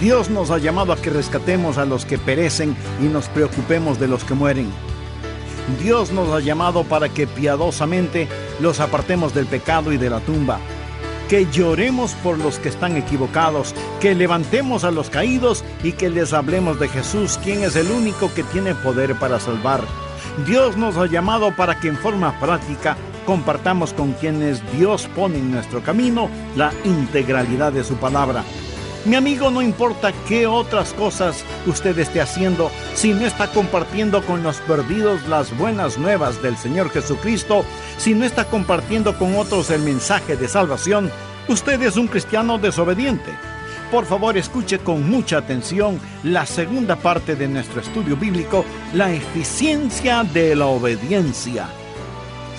Dios nos ha llamado a que rescatemos a los que perecen y nos preocupemos de los que mueren. Dios nos ha llamado para que piadosamente los apartemos del pecado y de la tumba. Que lloremos por los que están equivocados, que levantemos a los caídos y que les hablemos de Jesús, quien es el único que tiene poder para salvar. Dios nos ha llamado para que en forma práctica compartamos con quienes Dios pone en nuestro camino la integralidad de su palabra. Mi amigo, no importa qué otras cosas usted esté haciendo, si no está compartiendo con los perdidos las buenas nuevas del Señor Jesucristo, si no está compartiendo con otros el mensaje de salvación, usted es un cristiano desobediente. Por favor, escuche con mucha atención la segunda parte de nuestro estudio bíblico, la eficiencia de la obediencia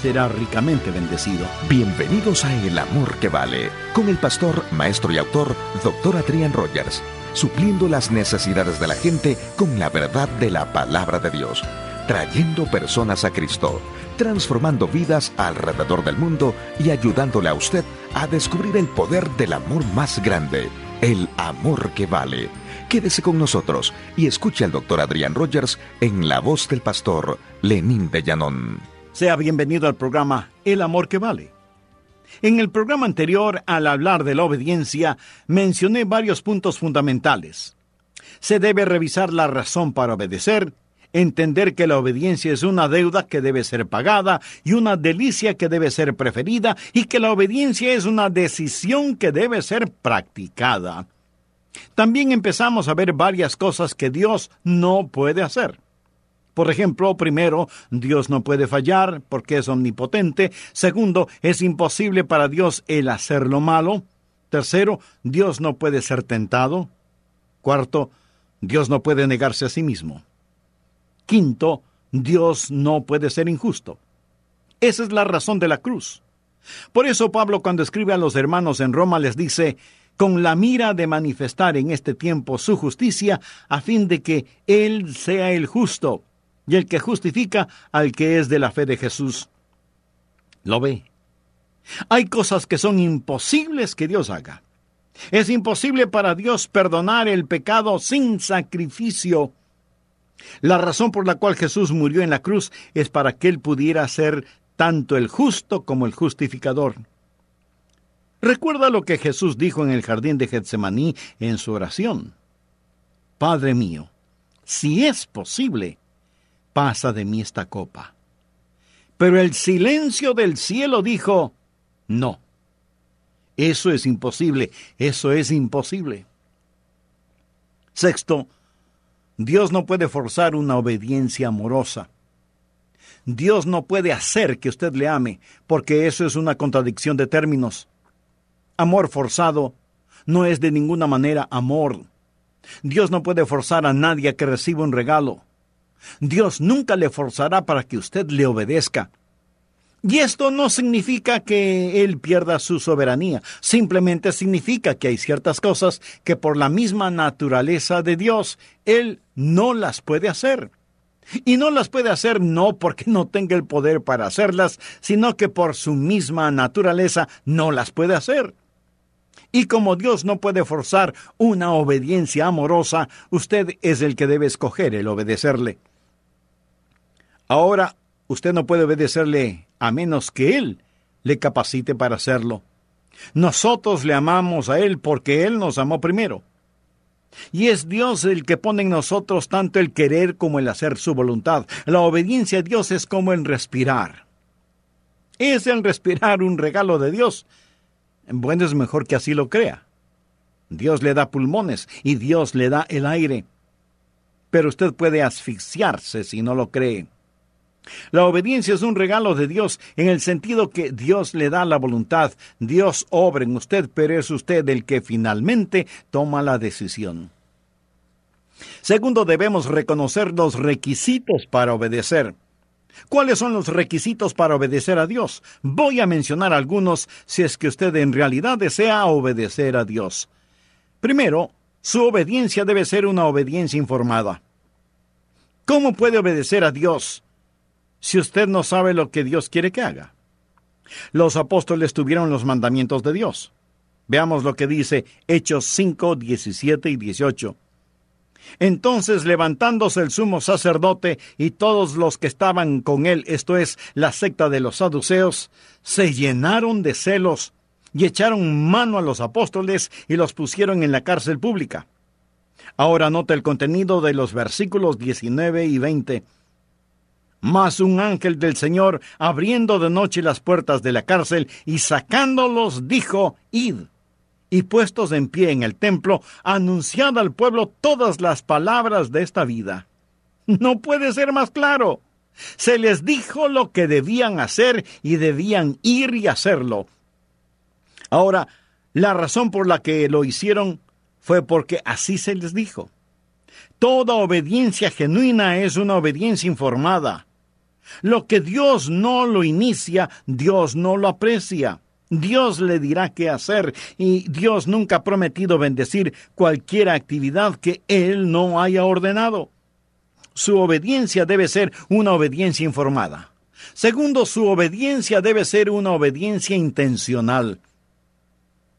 será ricamente bendecido. Bienvenidos a El Amor que Vale, con el pastor, maestro y autor, Dr. Adrián Rogers, supliendo las necesidades de la gente con la verdad de la palabra de Dios, trayendo personas a Cristo, transformando vidas alrededor del mundo y ayudándole a usted a descubrir el poder del amor más grande, el amor que vale. Quédese con nosotros y escuche al doctor Adrián Rogers en la voz del pastor Lenín de Llanón. Sea bienvenido al programa El Amor que Vale. En el programa anterior, al hablar de la obediencia, mencioné varios puntos fundamentales. Se debe revisar la razón para obedecer, entender que la obediencia es una deuda que debe ser pagada y una delicia que debe ser preferida y que la obediencia es una decisión que debe ser practicada. También empezamos a ver varias cosas que Dios no puede hacer. Por ejemplo, primero, Dios no puede fallar porque es omnipotente. Segundo, es imposible para Dios el hacer lo malo. Tercero, Dios no puede ser tentado. Cuarto, Dios no puede negarse a sí mismo. Quinto, Dios no puede ser injusto. Esa es la razón de la cruz. Por eso Pablo cuando escribe a los hermanos en Roma les dice, con la mira de manifestar en este tiempo su justicia, a fin de que Él sea el justo y el que justifica al que es de la fe de Jesús. ¿Lo ve? Hay cosas que son imposibles que Dios haga. Es imposible para Dios perdonar el pecado sin sacrificio. La razón por la cual Jesús murió en la cruz es para que Él pudiera ser tanto el justo como el justificador. Recuerda lo que Jesús dijo en el jardín de Getsemaní en su oración. Padre mío, si es posible, pasa de mí esta copa. Pero el silencio del cielo dijo, no. Eso es imposible, eso es imposible. Sexto, Dios no puede forzar una obediencia amorosa. Dios no puede hacer que usted le ame, porque eso es una contradicción de términos. Amor forzado no es de ninguna manera amor. Dios no puede forzar a nadie a que reciba un regalo. Dios nunca le forzará para que usted le obedezca. Y esto no significa que Él pierda su soberanía, simplemente significa que hay ciertas cosas que por la misma naturaleza de Dios Él no las puede hacer. Y no las puede hacer no porque no tenga el poder para hacerlas, sino que por su misma naturaleza no las puede hacer. Y como Dios no puede forzar una obediencia amorosa, usted es el que debe escoger el obedecerle. Ahora usted no puede obedecerle a menos que Él le capacite para hacerlo. Nosotros le amamos a Él porque Él nos amó primero. Y es Dios el que pone en nosotros tanto el querer como el hacer su voluntad. La obediencia a Dios es como el respirar. ¿Es el respirar un regalo de Dios? Bueno, es mejor que así lo crea. Dios le da pulmones y Dios le da el aire. Pero usted puede asfixiarse si no lo cree. La obediencia es un regalo de Dios en el sentido que Dios le da la voluntad, Dios obra en usted, pero es usted el que finalmente toma la decisión. Segundo, debemos reconocer los requisitos para obedecer. ¿Cuáles son los requisitos para obedecer a Dios? Voy a mencionar algunos si es que usted en realidad desea obedecer a Dios. Primero, su obediencia debe ser una obediencia informada. ¿Cómo puede obedecer a Dios si usted no sabe lo que Dios quiere que haga? Los apóstoles tuvieron los mandamientos de Dios. Veamos lo que dice Hechos 5, 17 y 18. Entonces levantándose el sumo sacerdote y todos los que estaban con él, esto es, la secta de los saduceos, se llenaron de celos y echaron mano a los apóstoles y los pusieron en la cárcel pública. Ahora nota el contenido de los versículos 19 y 20. Mas un ángel del Señor, abriendo de noche las puertas de la cárcel y sacándolos, dijo, Id y puestos en pie en el templo, anunciad al pueblo todas las palabras de esta vida. No puede ser más claro. Se les dijo lo que debían hacer y debían ir y hacerlo. Ahora, la razón por la que lo hicieron fue porque así se les dijo. Toda obediencia genuina es una obediencia informada. Lo que Dios no lo inicia, Dios no lo aprecia. Dios le dirá qué hacer y Dios nunca ha prometido bendecir cualquier actividad que Él no haya ordenado. Su obediencia debe ser una obediencia informada. Segundo, su obediencia debe ser una obediencia intencional.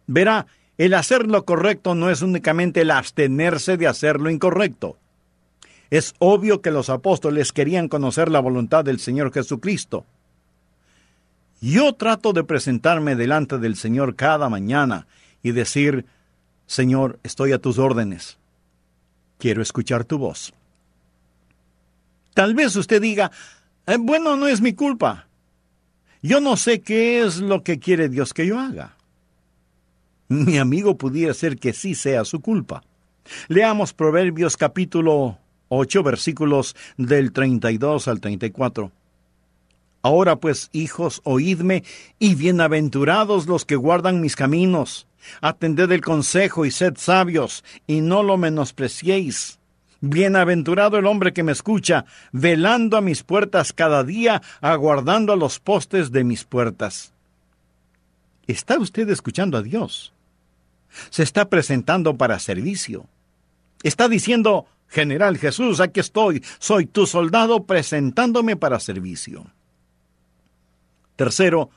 Verá, el hacer lo correcto no es únicamente el abstenerse de hacer lo incorrecto. Es obvio que los apóstoles querían conocer la voluntad del Señor Jesucristo. Yo trato de presentarme delante del Señor cada mañana y decir, Señor, estoy a tus órdenes. Quiero escuchar tu voz. Tal vez usted diga, eh, bueno, no es mi culpa. Yo no sé qué es lo que quiere Dios que yo haga. Mi amigo pudiera ser que sí sea su culpa. Leamos Proverbios capítulo 8 versículos del 32 al 34. Ahora pues, hijos, oídme, y bienaventurados los que guardan mis caminos. Atended el consejo y sed sabios, y no lo menospreciéis. Bienaventurado el hombre que me escucha, velando a mis puertas cada día, aguardando a los postes de mis puertas. ¿Está usted escuchando a Dios? Se está presentando para servicio. Está diciendo, General Jesús, aquí estoy, soy tu soldado presentándome para servicio. Tercero,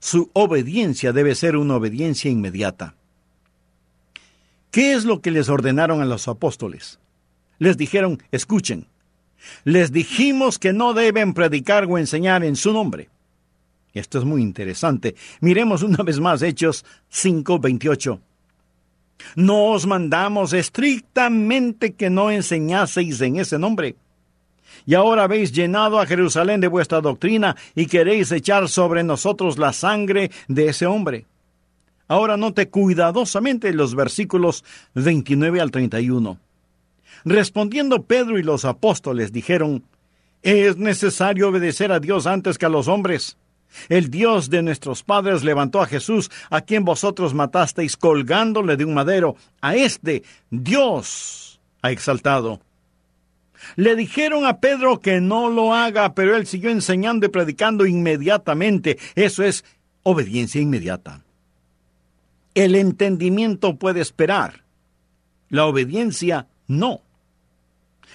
su obediencia debe ser una obediencia inmediata. ¿Qué es lo que les ordenaron a los apóstoles? Les dijeron, escuchen, les dijimos que no deben predicar o enseñar en su nombre. Esto es muy interesante. Miremos una vez más Hechos 5:28. No os mandamos estrictamente que no enseñaseis en ese nombre y ahora habéis llenado a Jerusalén de vuestra doctrina y queréis echar sobre nosotros la sangre de ese hombre. Ahora note cuidadosamente los versículos 29 al 31. Respondiendo Pedro y los apóstoles dijeron, Es necesario obedecer a Dios antes que a los hombres. El Dios de nuestros padres levantó a Jesús, a quien vosotros matasteis colgándole de un madero. A este Dios ha exaltado le dijeron a Pedro que no lo haga, pero él siguió enseñando y predicando inmediatamente. Eso es obediencia inmediata. El entendimiento puede esperar. La obediencia no.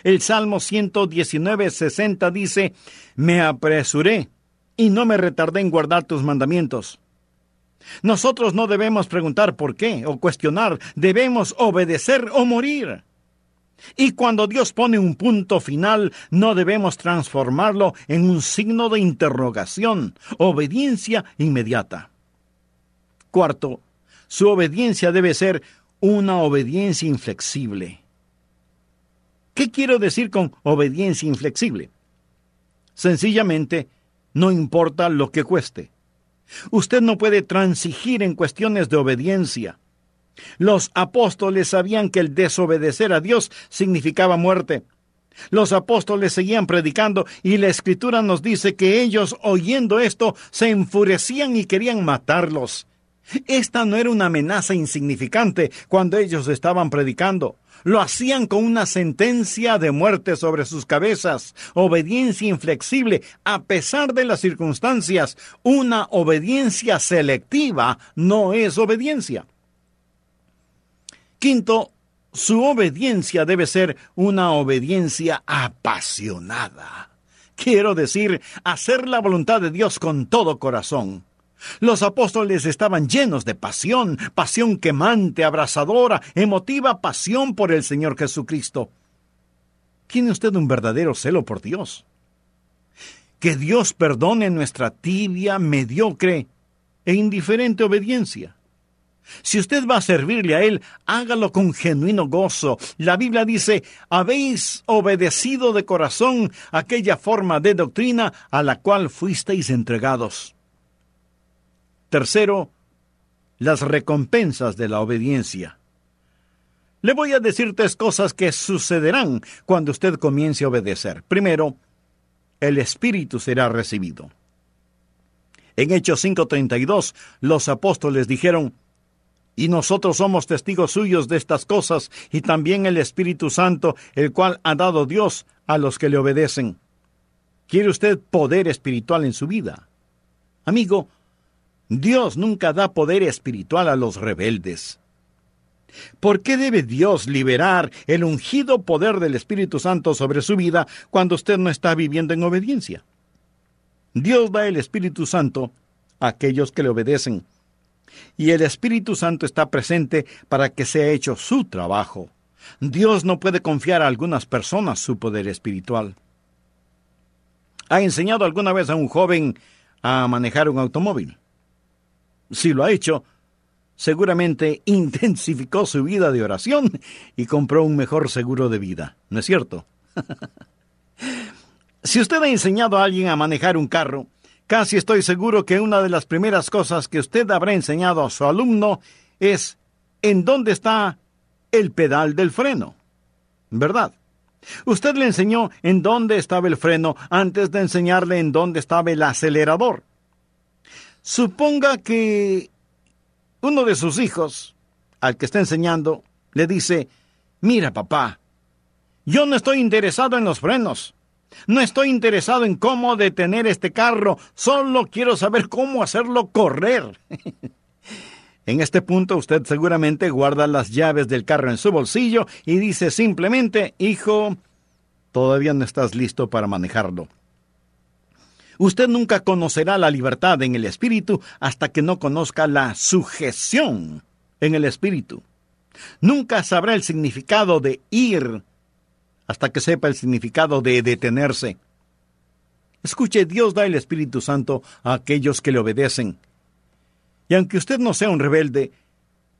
El Salmo 119, 60 dice, Me apresuré y no me retardé en guardar tus mandamientos. Nosotros no debemos preguntar por qué o cuestionar, debemos obedecer o morir. Y cuando Dios pone un punto final, no debemos transformarlo en un signo de interrogación, obediencia inmediata. Cuarto, su obediencia debe ser una obediencia inflexible. ¿Qué quiero decir con obediencia inflexible? Sencillamente, no importa lo que cueste. Usted no puede transigir en cuestiones de obediencia. Los apóstoles sabían que el desobedecer a Dios significaba muerte. Los apóstoles seguían predicando y la escritura nos dice que ellos, oyendo esto, se enfurecían y querían matarlos. Esta no era una amenaza insignificante cuando ellos estaban predicando. Lo hacían con una sentencia de muerte sobre sus cabezas, obediencia inflexible a pesar de las circunstancias. Una obediencia selectiva no es obediencia. Quinto, su obediencia debe ser una obediencia apasionada. Quiero decir, hacer la voluntad de Dios con todo corazón. Los apóstoles estaban llenos de pasión, pasión quemante, abrasadora, emotiva pasión por el Señor Jesucristo. ¿Tiene usted un verdadero celo por Dios? Que Dios perdone nuestra tibia, mediocre e indiferente obediencia. Si usted va a servirle a Él, hágalo con genuino gozo. La Biblia dice, habéis obedecido de corazón aquella forma de doctrina a la cual fuisteis entregados. Tercero, las recompensas de la obediencia. Le voy a decir tres cosas que sucederán cuando usted comience a obedecer. Primero, el Espíritu será recibido. En Hechos 5:32, los apóstoles dijeron, y nosotros somos testigos suyos de estas cosas, y también el Espíritu Santo, el cual ha dado Dios a los que le obedecen. ¿Quiere usted poder espiritual en su vida? Amigo, Dios nunca da poder espiritual a los rebeldes. ¿Por qué debe Dios liberar el ungido poder del Espíritu Santo sobre su vida cuando usted no está viviendo en obediencia? Dios da el Espíritu Santo a aquellos que le obedecen y el Espíritu Santo está presente para que sea hecho su trabajo. Dios no puede confiar a algunas personas su poder espiritual. ¿Ha enseñado alguna vez a un joven a manejar un automóvil? Si lo ha hecho, seguramente intensificó su vida de oración y compró un mejor seguro de vida, ¿no es cierto? si usted ha enseñado a alguien a manejar un carro, Casi estoy seguro que una de las primeras cosas que usted habrá enseñado a su alumno es en dónde está el pedal del freno. ¿Verdad? Usted le enseñó en dónde estaba el freno antes de enseñarle en dónde estaba el acelerador. Suponga que uno de sus hijos, al que está enseñando, le dice, mira papá, yo no estoy interesado en los frenos. No estoy interesado en cómo detener este carro, solo quiero saber cómo hacerlo correr. en este punto usted seguramente guarda las llaves del carro en su bolsillo y dice simplemente, hijo, todavía no estás listo para manejarlo. Usted nunca conocerá la libertad en el espíritu hasta que no conozca la sujeción en el espíritu. Nunca sabrá el significado de ir hasta que sepa el significado de detenerse. Escuche, Dios da el Espíritu Santo a aquellos que le obedecen. Y aunque usted no sea un rebelde,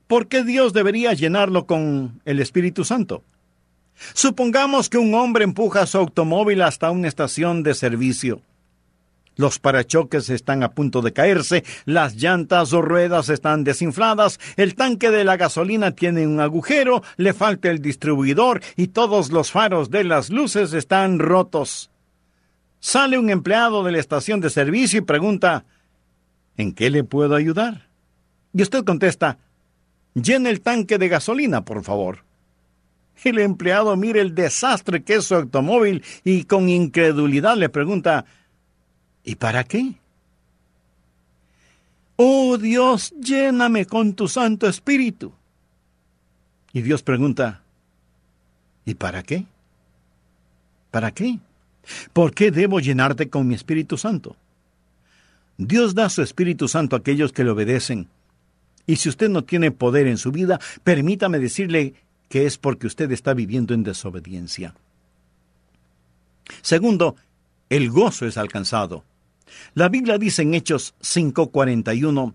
¿por qué Dios debería llenarlo con el Espíritu Santo? Supongamos que un hombre empuja su automóvil hasta una estación de servicio. Los parachoques están a punto de caerse, las llantas o ruedas están desinfladas, el tanque de la gasolina tiene un agujero, le falta el distribuidor y todos los faros de las luces están rotos. Sale un empleado de la estación de servicio y pregunta ¿En qué le puedo ayudar? Y usted contesta Llene el tanque de gasolina, por favor. El empleado mira el desastre que es su automóvil y con incredulidad le pregunta ¿Y para qué? Oh Dios, lléname con tu Santo Espíritu. Y Dios pregunta, ¿y para qué? ¿Para qué? ¿Por qué debo llenarte con mi Espíritu Santo? Dios da su Espíritu Santo a aquellos que le obedecen. Y si usted no tiene poder en su vida, permítame decirle que es porque usted está viviendo en desobediencia. Segundo, el gozo es alcanzado. La Biblia dice en Hechos 5:41,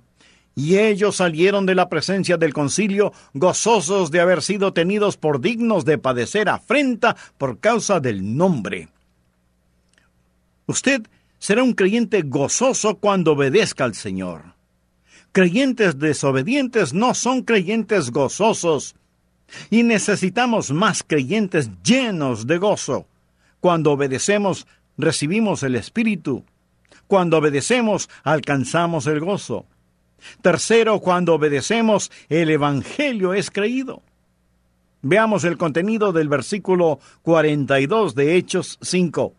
y ellos salieron de la presencia del concilio gozosos de haber sido tenidos por dignos de padecer afrenta por causa del nombre. Usted será un creyente gozoso cuando obedezca al Señor. Creyentes desobedientes no son creyentes gozosos. Y necesitamos más creyentes llenos de gozo. Cuando obedecemos, recibimos el Espíritu cuando obedecemos, alcanzamos el gozo. Tercero, cuando obedecemos, el Evangelio es creído. Veamos el contenido del versículo 42 de Hechos 5.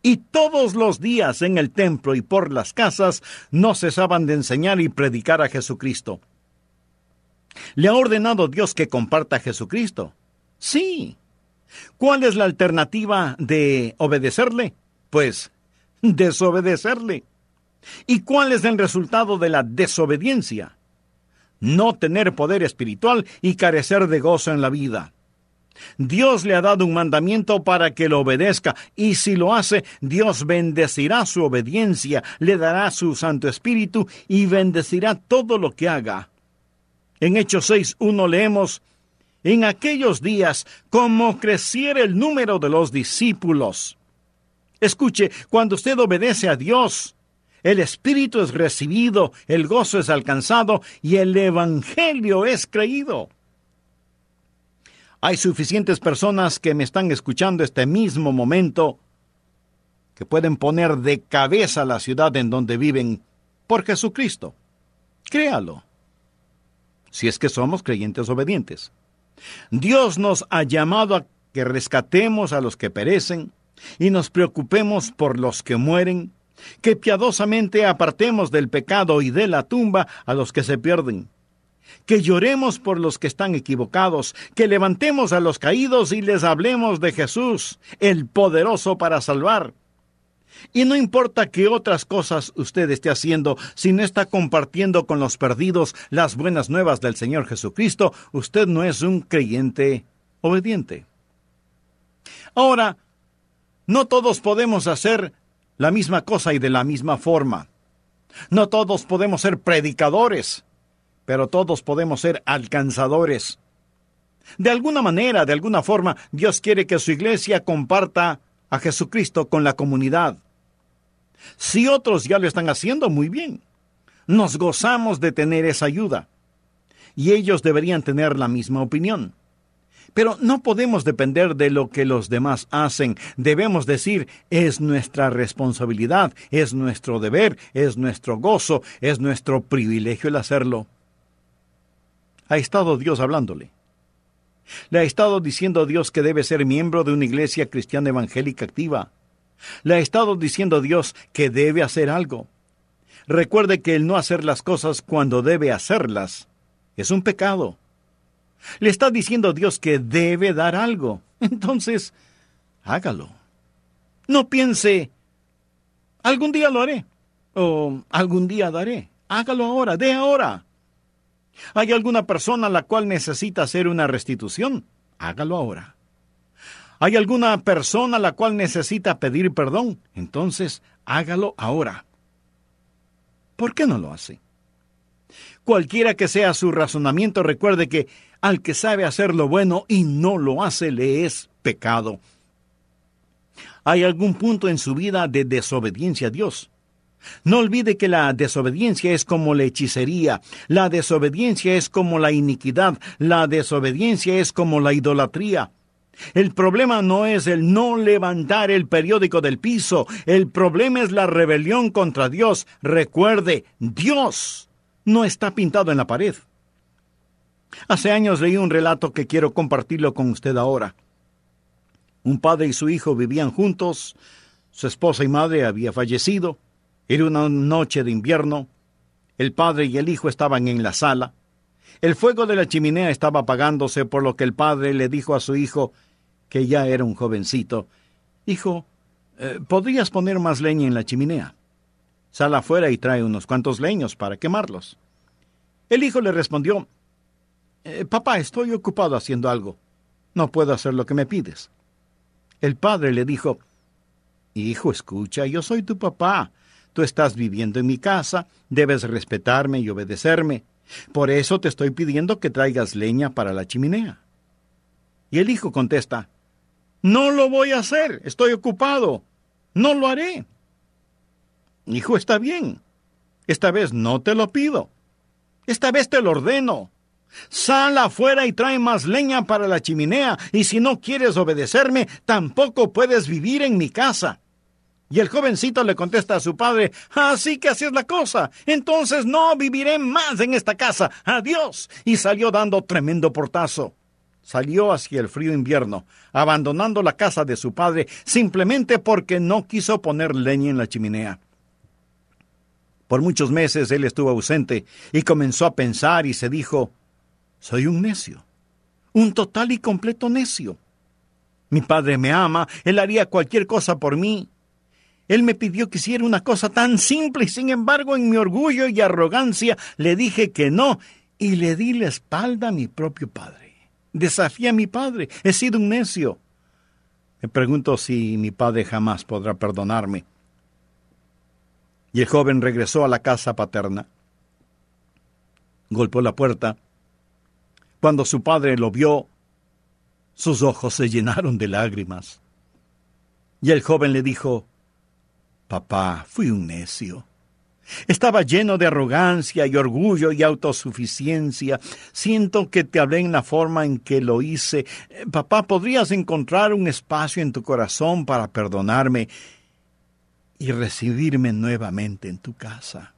Y todos los días en el templo y por las casas no cesaban de enseñar y predicar a Jesucristo. ¿Le ha ordenado Dios que comparta a Jesucristo? Sí. ¿Cuál es la alternativa de obedecerle? Pues desobedecerle. ¿Y cuál es el resultado de la desobediencia? No tener poder espiritual y carecer de gozo en la vida. Dios le ha dado un mandamiento para que lo obedezca, y si lo hace, Dios bendecirá su obediencia, le dará su Santo Espíritu y bendecirá todo lo que haga. En Hechos 6.1 leemos, En aquellos días, como creciera el número de los discípulos. Escuche, cuando usted obedece a Dios, el Espíritu es recibido, el gozo es alcanzado y el Evangelio es creído. Hay suficientes personas que me están escuchando este mismo momento que pueden poner de cabeza la ciudad en donde viven por Jesucristo. Créalo. Si es que somos creyentes obedientes. Dios nos ha llamado a que rescatemos a los que perecen y nos preocupemos por los que mueren, que piadosamente apartemos del pecado y de la tumba a los que se pierden que lloremos por los que están equivocados, que levantemos a los caídos y les hablemos de Jesús, el poderoso para salvar. Y no importa qué otras cosas usted esté haciendo, si no está compartiendo con los perdidos las buenas nuevas del Señor Jesucristo, usted no es un creyente obediente. Ahora, no todos podemos hacer la misma cosa y de la misma forma. No todos podemos ser predicadores pero todos podemos ser alcanzadores. De alguna manera, de alguna forma, Dios quiere que su iglesia comparta a Jesucristo con la comunidad. Si otros ya lo están haciendo, muy bien. Nos gozamos de tener esa ayuda. Y ellos deberían tener la misma opinión. Pero no podemos depender de lo que los demás hacen. Debemos decir, es nuestra responsabilidad, es nuestro deber, es nuestro gozo, es nuestro privilegio el hacerlo ha estado Dios hablándole. Le ha estado diciendo a Dios que debe ser miembro de una iglesia cristiana evangélica activa. Le ha estado diciendo a Dios que debe hacer algo. Recuerde que el no hacer las cosas cuando debe hacerlas es un pecado. Le está diciendo a Dios que debe dar algo. Entonces, hágalo. No piense, algún día lo haré o algún día daré. Hágalo ahora, de ahora. ¿Hay alguna persona a la cual necesita hacer una restitución? Hágalo ahora. ¿Hay alguna persona a la cual necesita pedir perdón? Entonces, hágalo ahora. ¿Por qué no lo hace? Cualquiera que sea su razonamiento, recuerde que al que sabe hacer lo bueno y no lo hace le es pecado. ¿Hay algún punto en su vida de desobediencia a Dios? No olvide que la desobediencia es como la hechicería, la desobediencia es como la iniquidad, la desobediencia es como la idolatría. El problema no es el no levantar el periódico del piso, el problema es la rebelión contra Dios. Recuerde, Dios no está pintado en la pared. Hace años leí un relato que quiero compartirlo con usted ahora. Un padre y su hijo vivían juntos, su esposa y madre había fallecido, era una noche de invierno. El padre y el hijo estaban en la sala. El fuego de la chimenea estaba apagándose, por lo que el padre le dijo a su hijo, que ya era un jovencito, Hijo, eh, ¿podrías poner más leña en la chimenea? Sal afuera y trae unos cuantos leños para quemarlos. El hijo le respondió, eh, Papá, estoy ocupado haciendo algo. No puedo hacer lo que me pides. El padre le dijo, Hijo, escucha, yo soy tu papá. Tú estás viviendo en mi casa, debes respetarme y obedecerme. Por eso te estoy pidiendo que traigas leña para la chimenea. Y el hijo contesta, No lo voy a hacer, estoy ocupado, no lo haré. Hijo, está bien. Esta vez no te lo pido. Esta vez te lo ordeno. Sal afuera y trae más leña para la chimenea, y si no quieres obedecerme, tampoco puedes vivir en mi casa. Y el jovencito le contesta a su padre, así que así es la cosa, entonces no viviré más en esta casa, adiós. Y salió dando tremendo portazo. Salió hacia el frío invierno, abandonando la casa de su padre simplemente porque no quiso poner leña en la chimenea. Por muchos meses él estuvo ausente y comenzó a pensar y se dijo, soy un necio, un total y completo necio. Mi padre me ama, él haría cualquier cosa por mí, Él me pidió que hiciera una cosa tan simple y sin embargo en mi orgullo y arrogancia le dije que no y le di la espalda a mi propio padre. Desafié a mi padre. He sido un necio. Me pregunto si mi padre jamás podrá perdonarme. Y el joven regresó a la casa paterna. Golpeó la puerta. Cuando su padre lo vio, sus ojos se llenaron de lágrimas. Y el joven le dijo, Papá, fui un necio. Estaba lleno de arrogancia y orgullo y autosuficiencia. Siento que te hablé en la forma en que lo hice. Papá, ¿podrías encontrar un espacio en tu corazón para perdonarme y recibirme nuevamente en tu casa?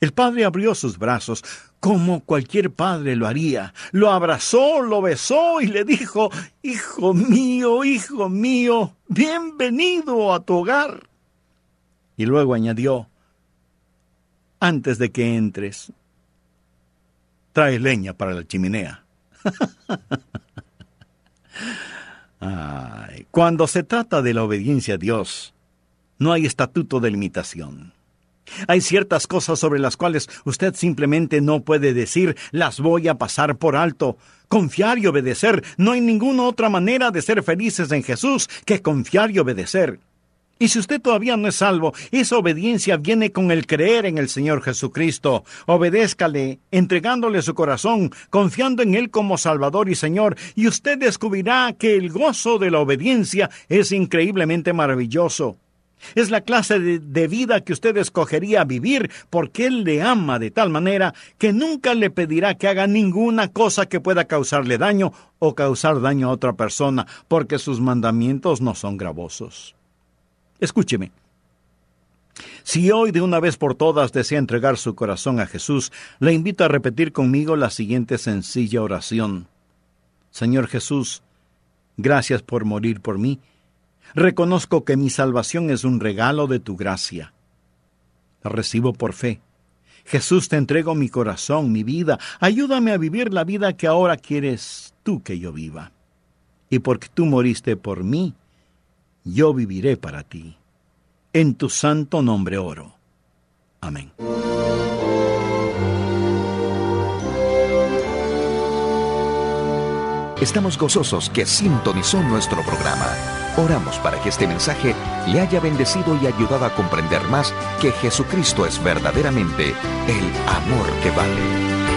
El padre abrió sus brazos, como cualquier padre lo haría. Lo abrazó, lo besó y le dijo, Hijo mío, hijo mío, bienvenido a tu hogar. Y luego añadió, antes de que entres, trae leña para la chimenea. cuando se trata de la obediencia a Dios, no hay estatuto de limitación. Hay ciertas cosas sobre las cuales usted simplemente no puede decir las voy a pasar por alto. Confiar y obedecer. No hay ninguna otra manera de ser felices en Jesús que confiar y obedecer. Y si usted todavía no es salvo, esa obediencia viene con el creer en el Señor Jesucristo. Obedézcale, entregándole su corazón, confiando en Él como Salvador y Señor, y usted descubrirá que el gozo de la obediencia es increíblemente maravilloso. Es la clase de, vida que usted escogería vivir porque Él le ama de tal manera que nunca le pedirá que haga ninguna cosa que pueda causarle daño o causar daño a otra persona, porque sus mandamientos no son gravosos. Escúcheme. Si hoy de una vez por todas desea entregar su corazón a Jesús, le invito a repetir conmigo la siguiente sencilla oración. Señor Jesús, gracias por morir por mí Reconozco que mi salvación es un regalo de tu gracia. La recibo por fe. Jesús, te entrego mi corazón, mi vida. Ayúdame a vivir la vida que ahora quieres tú que yo viva. Y porque tú moriste por mí, yo viviré para ti. En tu santo nombre oro. Amén. Estamos gozosos que sintonizó nuestro programa. Oramos para que este mensaje le haya bendecido y ayudado a comprender más que Jesucristo es verdaderamente el amor que vale.